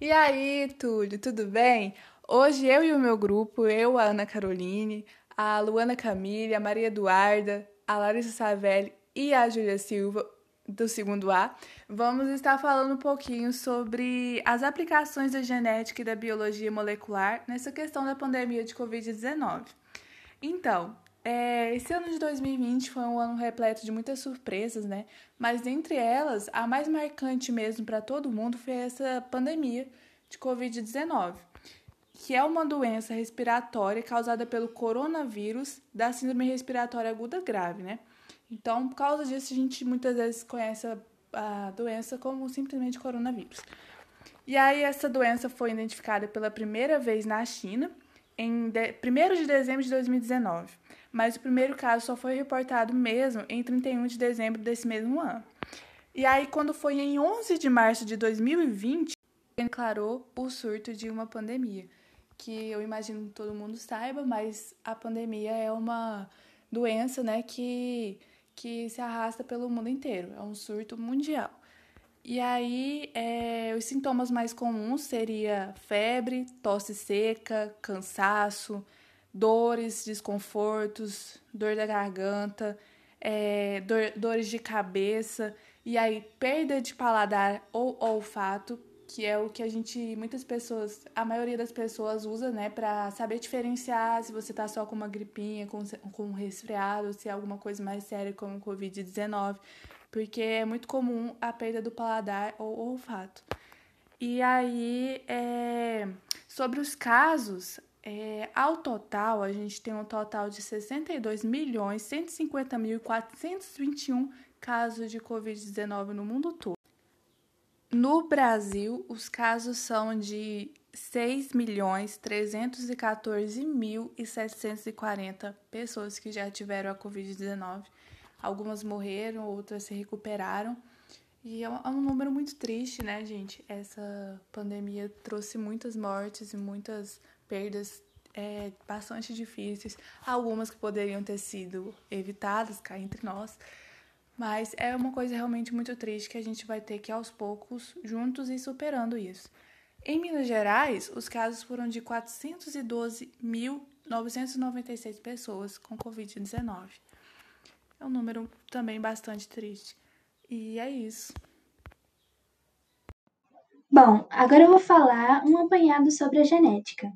E aí, Túlio, tudo bem? Hoje eu e o meu grupo, eu, a Ana Caroline, a Luana Camille, a Maria Eduarda, a Larissa Savelli e a Júlia Silva, do segundo A, vamos estar falando um pouquinho sobre as aplicações da genética e da biologia molecular nessa questão da pandemia de Covid-19. Então, é, esse ano de 2020 foi um ano repleto de muitas surpresas, né? Mas dentre elas, a mais marcante mesmo para todo mundo foi essa pandemia de Covid-19, que é uma doença respiratória causada pelo coronavírus da síndrome respiratória aguda grave, né? Então, por causa disso, a gente muitas vezes conhece a, doença como simplesmente coronavírus. E aí, essa doença foi identificada pela primeira vez na China em 1 de dezembro de 2019, mas o primeiro caso só foi reportado mesmo em 31 de dezembro desse mesmo ano. E aí, quando foi em 11 de março de 2020, declarou o surto de uma pandemia, que eu imagino que todo mundo saiba, mas a pandemia é uma doença, né, que, que se arrasta pelo mundo inteiro, é um surto mundial. E aí, é, os sintomas mais comuns seria febre, tosse seca, cansaço, dores, desconfortos, dor da garganta, é, dor, dores de cabeça, e aí perda de paladar ou olfato, que é o que a gente, muitas pessoas, a maioria das pessoas usa, né, para saber diferenciar se você tá só com uma gripinha, com, com um resfriado, se é alguma coisa mais séria como Covid-19 porque é muito comum a perda do paladar ou olfato. E aí, é, sobre os casos, é, ao total, a gente tem um total de 62 milhões 150 mil 421 casos de Covid-19 no mundo todo. No Brasil, os casos são de 6 milhões 314 mil e 740 pessoas que já tiveram a Covid-19 Algumas morreram, outras se recuperaram. E é, é um número muito triste, né, gente? Essa pandemia trouxe muitas mortes e muitas perdas é, bastante difíceis. Algumas que poderiam ter sido evitadas, cá entre nós. Mas é uma coisa realmente muito triste que a gente vai ter que, aos poucos, juntos ir superando isso. Em Minas Gerais, os casos foram de 412.996 pessoas com Covid-19. É um número também bastante triste. E é isso. Bom, agora eu vou falar um apanhado sobre a genética.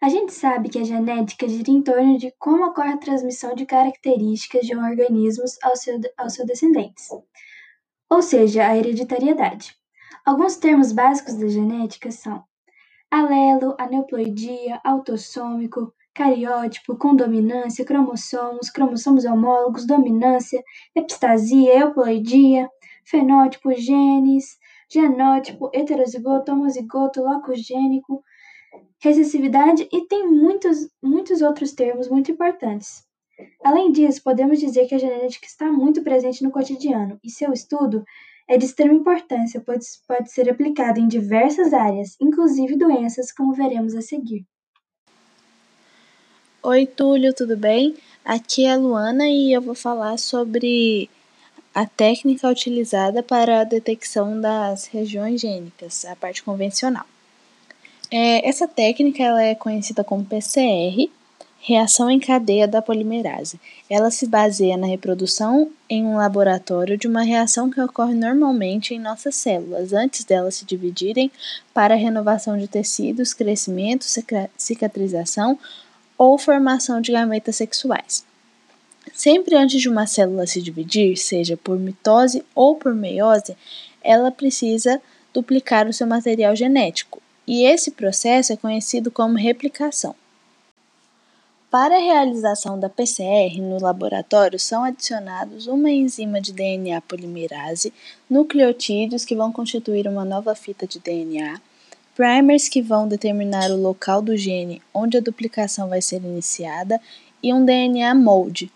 A gente sabe que a genética gira em torno de como ocorre a transmissão de características de um organismo aos seu, aos seus descendentes, ou seja, a hereditariedade. Alguns termos básicos da genética são alelo, aneuploidia, autossômico, cariótipo, condominância, cromossomos, cromossomos homólogos, dominância, epistasia, euploidia, fenótipo, genes, genótipo, heterozigoto, homozigoto, locogênico, recessividade e tem muitos, muitos outros termos muito importantes. Além disso, podemos dizer que a genética está muito presente no cotidiano e seu estudo é de extrema importância, pois pode ser aplicado em diversas áreas, inclusive doenças, como veremos a seguir. Oi, Túlio, tudo bem? Aqui é a Luana e eu vou falar sobre a técnica utilizada para a detecção das regiões gênicas, a parte convencional. É, essa técnica ela é conhecida como PCR, reação em cadeia da polimerase. Ela se baseia na reprodução em um laboratório de uma reação que ocorre normalmente em nossas células, antes delas se dividirem para renovação de tecidos, crescimento, cicatrização ou formação de gametas sexuais. Sempre antes de uma célula se dividir, seja por mitose ou por meiose, ela precisa duplicar o seu material genético, e esse processo é conhecido como replicação. Para a realização da PCR no laboratório são adicionados uma enzima de DNA polimerase, nucleotídeos que vão constituir uma nova fita de DNA, primers que vão determinar o local do gene onde a duplicação vai ser iniciada e um DNA molde.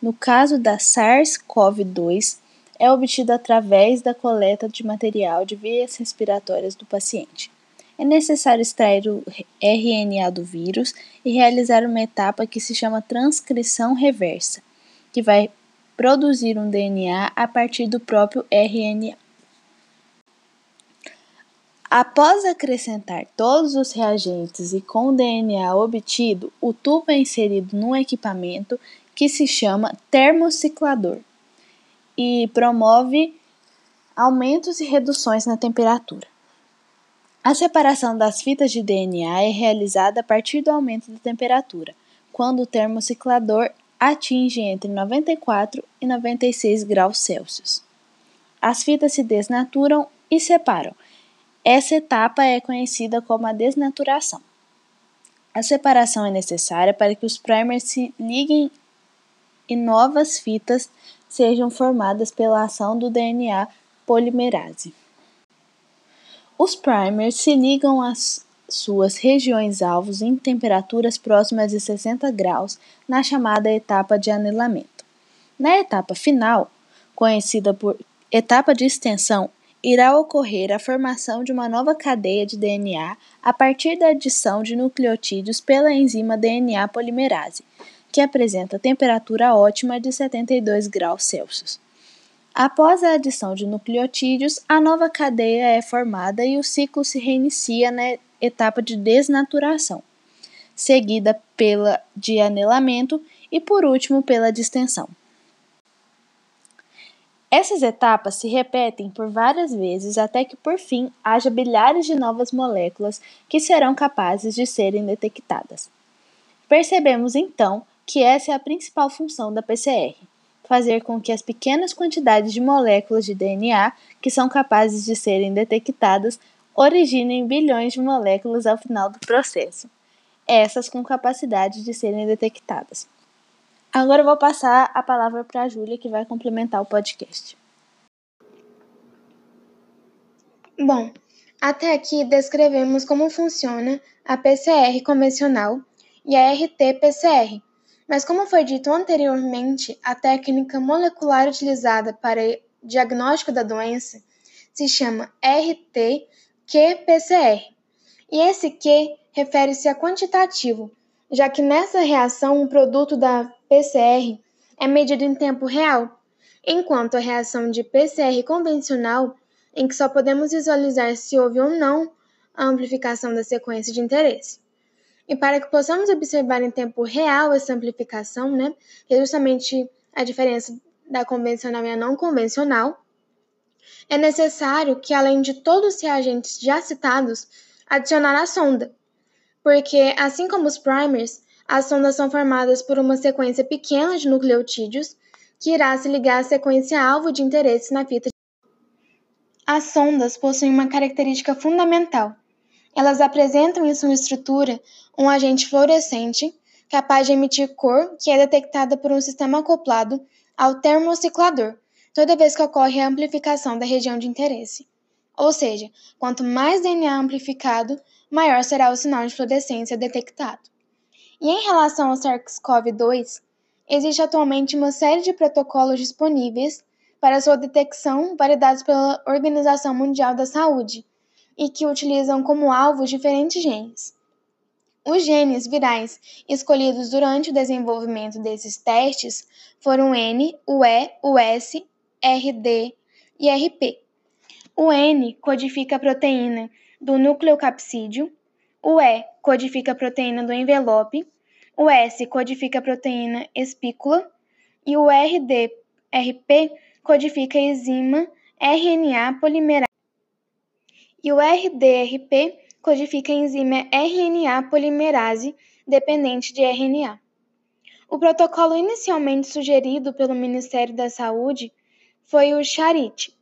No caso da SARS-CoV-2, é obtido através da coleta de material de vias respiratórias do paciente. É necessário extrair o RNA do vírus e realizar uma etapa que se chama transcrição reversa, que vai produzir um DNA a partir do próprio RNA. Após acrescentar todos os reagentes e com o DNA obtido, o tubo é inserido num equipamento que se chama termociclador e promove aumentos e reduções na temperatura. A separação das fitas de DNA é realizada a partir do aumento da temperatura, quando o termociclador atinge entre 94 e 96 graus Celsius. As fitas se desnaturam e separam essa etapa é conhecida como a desnaturação. A separação é necessária para que os primers se liguem e novas fitas sejam formadas pela ação do DNA polimerase. Os primers se ligam às suas regiões alvos em temperaturas próximas de 60 graus na chamada etapa de anelamento. Na etapa final, conhecida por etapa de extensão, irá ocorrer a formação de uma nova cadeia de DNA a partir da adição de nucleotídeos pela enzima DNA polimerase, que apresenta temperatura ótima de 72 graus Celsius. Após a adição de nucleotídeos, a nova cadeia é formada e o ciclo se reinicia na etapa de desnaturação, seguida pela de anelamento e, por último, pela distensão. Essas etapas se repetem por várias vezes até que, por fim, haja bilhares de novas moléculas que serão capazes de serem detectadas. Percebemos então que essa é a principal função da PCR: fazer com que as pequenas quantidades de moléculas de DNA que são capazes de serem detectadas originem bilhões de moléculas ao final do processo, essas com capacidade de serem detectadas. Agora vou passar a palavra para a Júlia, que vai complementar o podcast. Bom, até aqui descrevemos como funciona a PCR convencional e a RT-PCR, mas como foi dito anteriormente, a técnica molecular utilizada para diagnóstico da doença se chama RT-qPCR. E esse Q refere-se a quantitativo, já que nessa reação um produto da PCR é medido em tempo real, enquanto a reação de PCR convencional, em que só podemos visualizar se houve ou não a amplificação da sequência de interesse. E para que possamos observar em tempo real essa amplificação, né, que é justamente a diferença da convencional e a não convencional, é necessário que, além de todos os reagentes já citados, adicionar a sonda, porque, assim como os primers, as sondas são formadas por uma sequência pequena de nucleotídeos que irá se ligar à sequência alvo de interesse na fita. As sondas possuem uma característica fundamental. Elas apresentam em sua estrutura um agente fluorescente capaz de emitir cor que é detectada por um sistema acoplado ao termociclador toda vez que ocorre a amplificação da região de interesse. Ou seja, quanto mais DNA amplificado, maior será o sinal de fluorescência detectado. E em relação ao SARS-CoV-2, existe atualmente uma série de protocolos disponíveis para sua detecção validados pela Organização Mundial da Saúde e que utilizam como alvos diferentes genes. Os genes virais escolhidos durante o desenvolvimento desses testes foram N, o E, o S, RD e RP. O N codifica a proteína do nucleocapsídeo, o E codifica a proteína do envelope, o S codifica a proteína espícula e o RDRP codifica a enzima RNA polimerase. E o RDRP codifica a enzima RNA polimerase dependente de RNA. O protocolo inicialmente sugerido pelo Ministério da Saúde foi o CHARIT,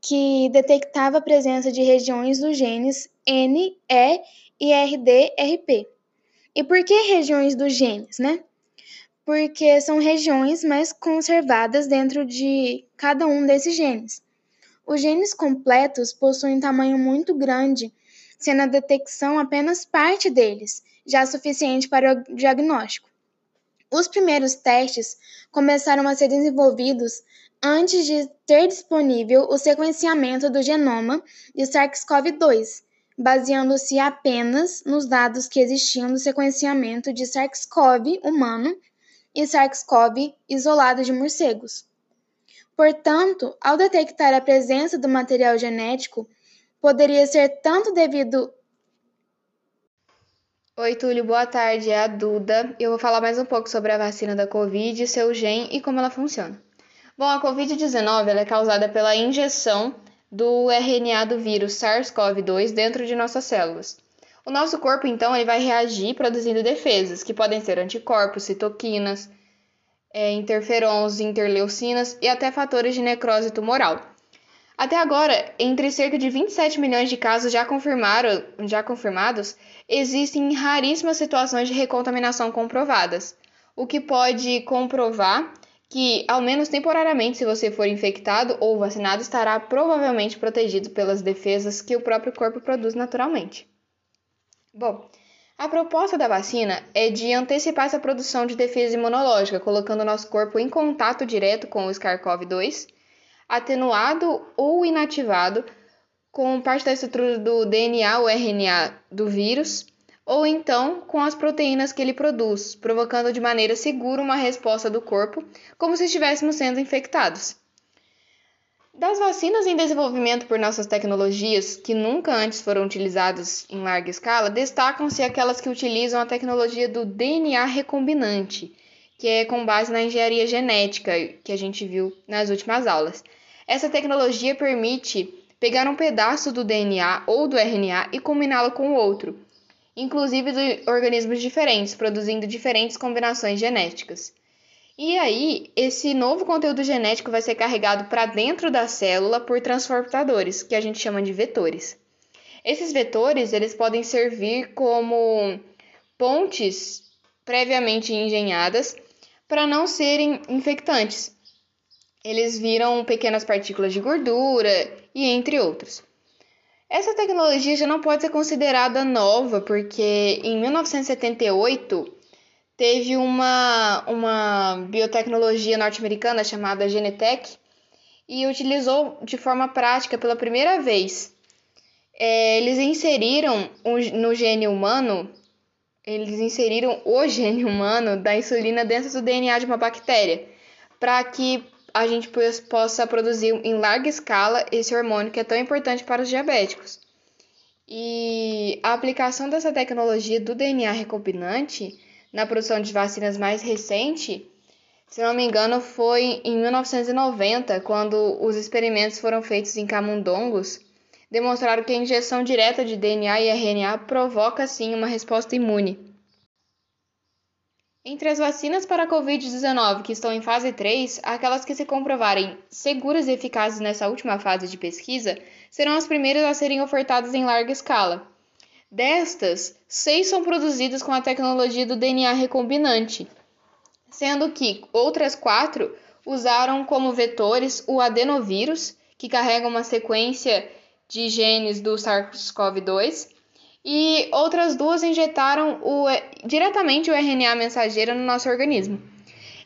que detectava a presença de regiões dos genes N, E e RD-RP. E por que regiões dos genes, né? Porque são regiões mais conservadas dentro de cada um desses genes. Os genes completos possuem um tamanho muito grande, sendo a detecção apenas parte deles, já suficiente para o diagnóstico. Os primeiros testes começaram a ser desenvolvidos antes de ter disponível o sequenciamento do genoma de SARS-CoV-2, baseando-se apenas nos dados que existiam do sequenciamento de SARS-CoV humano e SARS-CoV isolado de morcegos. Portanto, ao detectar a presença do material genético poderia ser tanto devido Oi, Túlio, boa tarde. É a Duda. Eu vou falar mais um pouco sobre a vacina da Covid, seu gen e como ela funciona. Bom, a Covid-19 é causada pela injeção do RNA do vírus SARS-CoV-2 dentro de nossas células. O nosso corpo, então, ele vai reagir produzindo defesas, que podem ser anticorpos, citoquinas, é, interferons, interleucinas e até fatores de necrose tumoral. Até agora, entre cerca de 27 milhões de casos já, confirmaram, já confirmados, existem raríssimas situações de recontaminação comprovadas, o que pode comprovar que, ao menos temporariamente, se você for infectado ou vacinado, estará provavelmente protegido pelas defesas que o próprio corpo produz naturalmente. Bom, a proposta da vacina é de antecipar essa produção de defesa imunológica, colocando nosso corpo em contato direto com o SARS-CoV-2 atenuado ou inativado com parte da estrutura do DNA ou RNA do vírus, ou então com as proteínas que ele produz, provocando de maneira segura uma resposta do corpo, como se estivéssemos sendo infectados. Das vacinas em desenvolvimento por nossas tecnologias, que nunca antes foram utilizadas em larga escala, destacam-se aquelas que utilizam a tecnologia do DNA recombinante, que é com base na engenharia genética que a gente viu nas últimas aulas. Essa tecnologia permite pegar um pedaço do DNA ou do RNA e combiná-lo com outro, inclusive de organismos diferentes, produzindo diferentes combinações genéticas. E aí, esse novo conteúdo genético vai ser carregado para dentro da célula por transportadores, que a gente chama de vetores. Esses vetores, eles podem servir como pontes previamente engenhadas para não serem infectantes. Eles viram pequenas partículas de gordura e entre outros. Essa tecnologia já não pode ser considerada nova, porque em 1978 teve uma, uma biotecnologia norte-americana chamada Genetec e utilizou de forma prática pela primeira vez. É, eles inseriram no gene humano eles inseriram o gene humano da insulina dentro do DNA de uma bactéria, para que a gente possa produzir em larga escala esse hormônio que é tão importante para os diabéticos. E a aplicação dessa tecnologia do DNA recombinante na produção de vacinas mais recente, se não me engano, foi em 1990, quando os experimentos foram feitos em camundongos demonstraram que a injeção direta de DNA e RNA provoca sim uma resposta imune. Entre as vacinas para a Covid-19 que estão em fase 3, aquelas que se comprovarem seguras e eficazes nessa última fase de pesquisa serão as primeiras a serem ofertadas em larga escala. Destas, seis são produzidas com a tecnologia do DNA recombinante, sendo que outras quatro usaram como vetores o adenovírus, que carrega uma sequência de genes do SARS-CoV-2 e outras duas injetaram o, diretamente o RNA mensageiro no nosso organismo.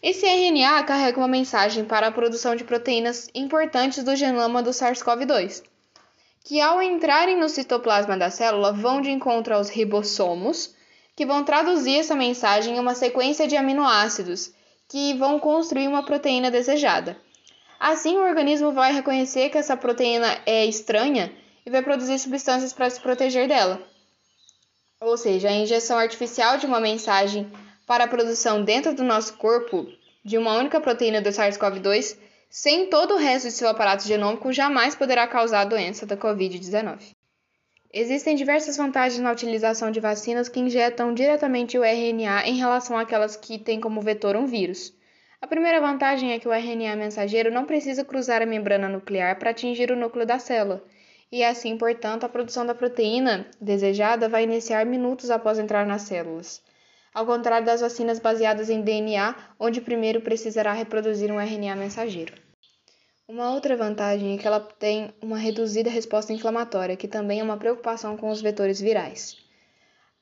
Esse RNA carrega uma mensagem para a produção de proteínas importantes do genoma do SARS-CoV-2, que ao entrarem no citoplasma da célula vão de encontro aos ribossomos, que vão traduzir essa mensagem em uma sequência de aminoácidos que vão construir uma proteína desejada. Assim, o organismo vai reconhecer que essa proteína é estranha e vai produzir substâncias para se proteger dela. Ou seja, a injeção artificial de uma mensagem para a produção dentro do nosso corpo de uma única proteína do SARS-CoV-2, sem todo o resto de seu aparato genômico, jamais poderá causar a doença da Covid-19. Existem diversas vantagens na utilização de vacinas que injetam diretamente o RNA em relação àquelas que têm como vetor um vírus. A primeira vantagem é que o RNA mensageiro não precisa cruzar a membrana nuclear para atingir o núcleo da célula, e assim, portanto, a produção da proteína desejada vai iniciar minutos após entrar nas células. Ao contrário das vacinas baseadas em DNA, onde primeiro precisará reproduzir um RNA mensageiro. Uma outra vantagem é que ela tem uma reduzida resposta inflamatória, que também é uma preocupação com os vetores virais.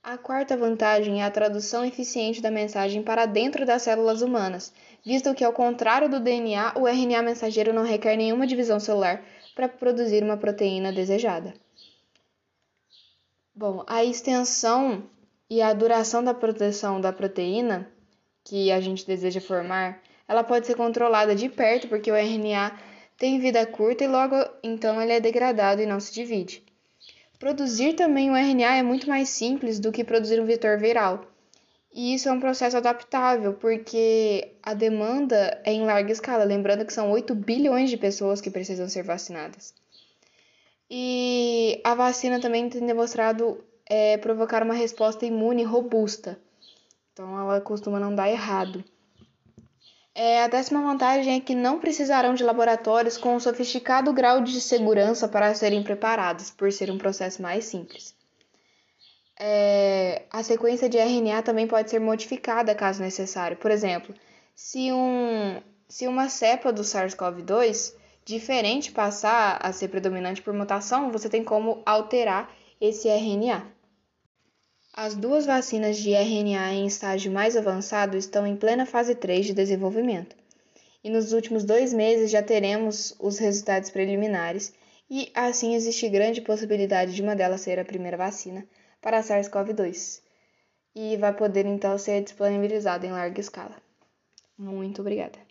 A quarta vantagem é a tradução eficiente da mensagem para dentro das células humanas, visto que, ao contrário do DNA, o RNA mensageiro não requer nenhuma divisão celular para produzir uma proteína desejada. Bom, a extensão e a duração da proteção da proteína que a gente deseja formar, ela pode ser controlada de perto porque o RNA tem vida curta e logo então ele é degradado e não se divide. Produzir também o RNA é muito mais simples do que produzir um vetor viral. E isso é um processo adaptável, porque a demanda é em larga escala, lembrando que são 8 bilhões de pessoas que precisam ser vacinadas. E a vacina também tem demonstrado é, provocar uma resposta imune robusta. Então ela costuma não dar errado. É, a décima vantagem é que não precisarão de laboratórios com um sofisticado grau de segurança para serem preparados, por ser um processo mais simples. É, a sequência de RNA também pode ser modificada caso necessário. Por exemplo, se, um, se uma cepa do SARS-CoV-2 diferente passar a ser predominante por mutação, você tem como alterar esse RNA. As duas vacinas de RNA em estágio mais avançado estão em plena fase 3 de desenvolvimento. E nos últimos dois meses já teremos os resultados preliminares, e assim existe grande possibilidade de uma delas ser a primeira vacina para SARS-CoV-2 e vai poder então ser disponibilizada em larga escala. Muito obrigada.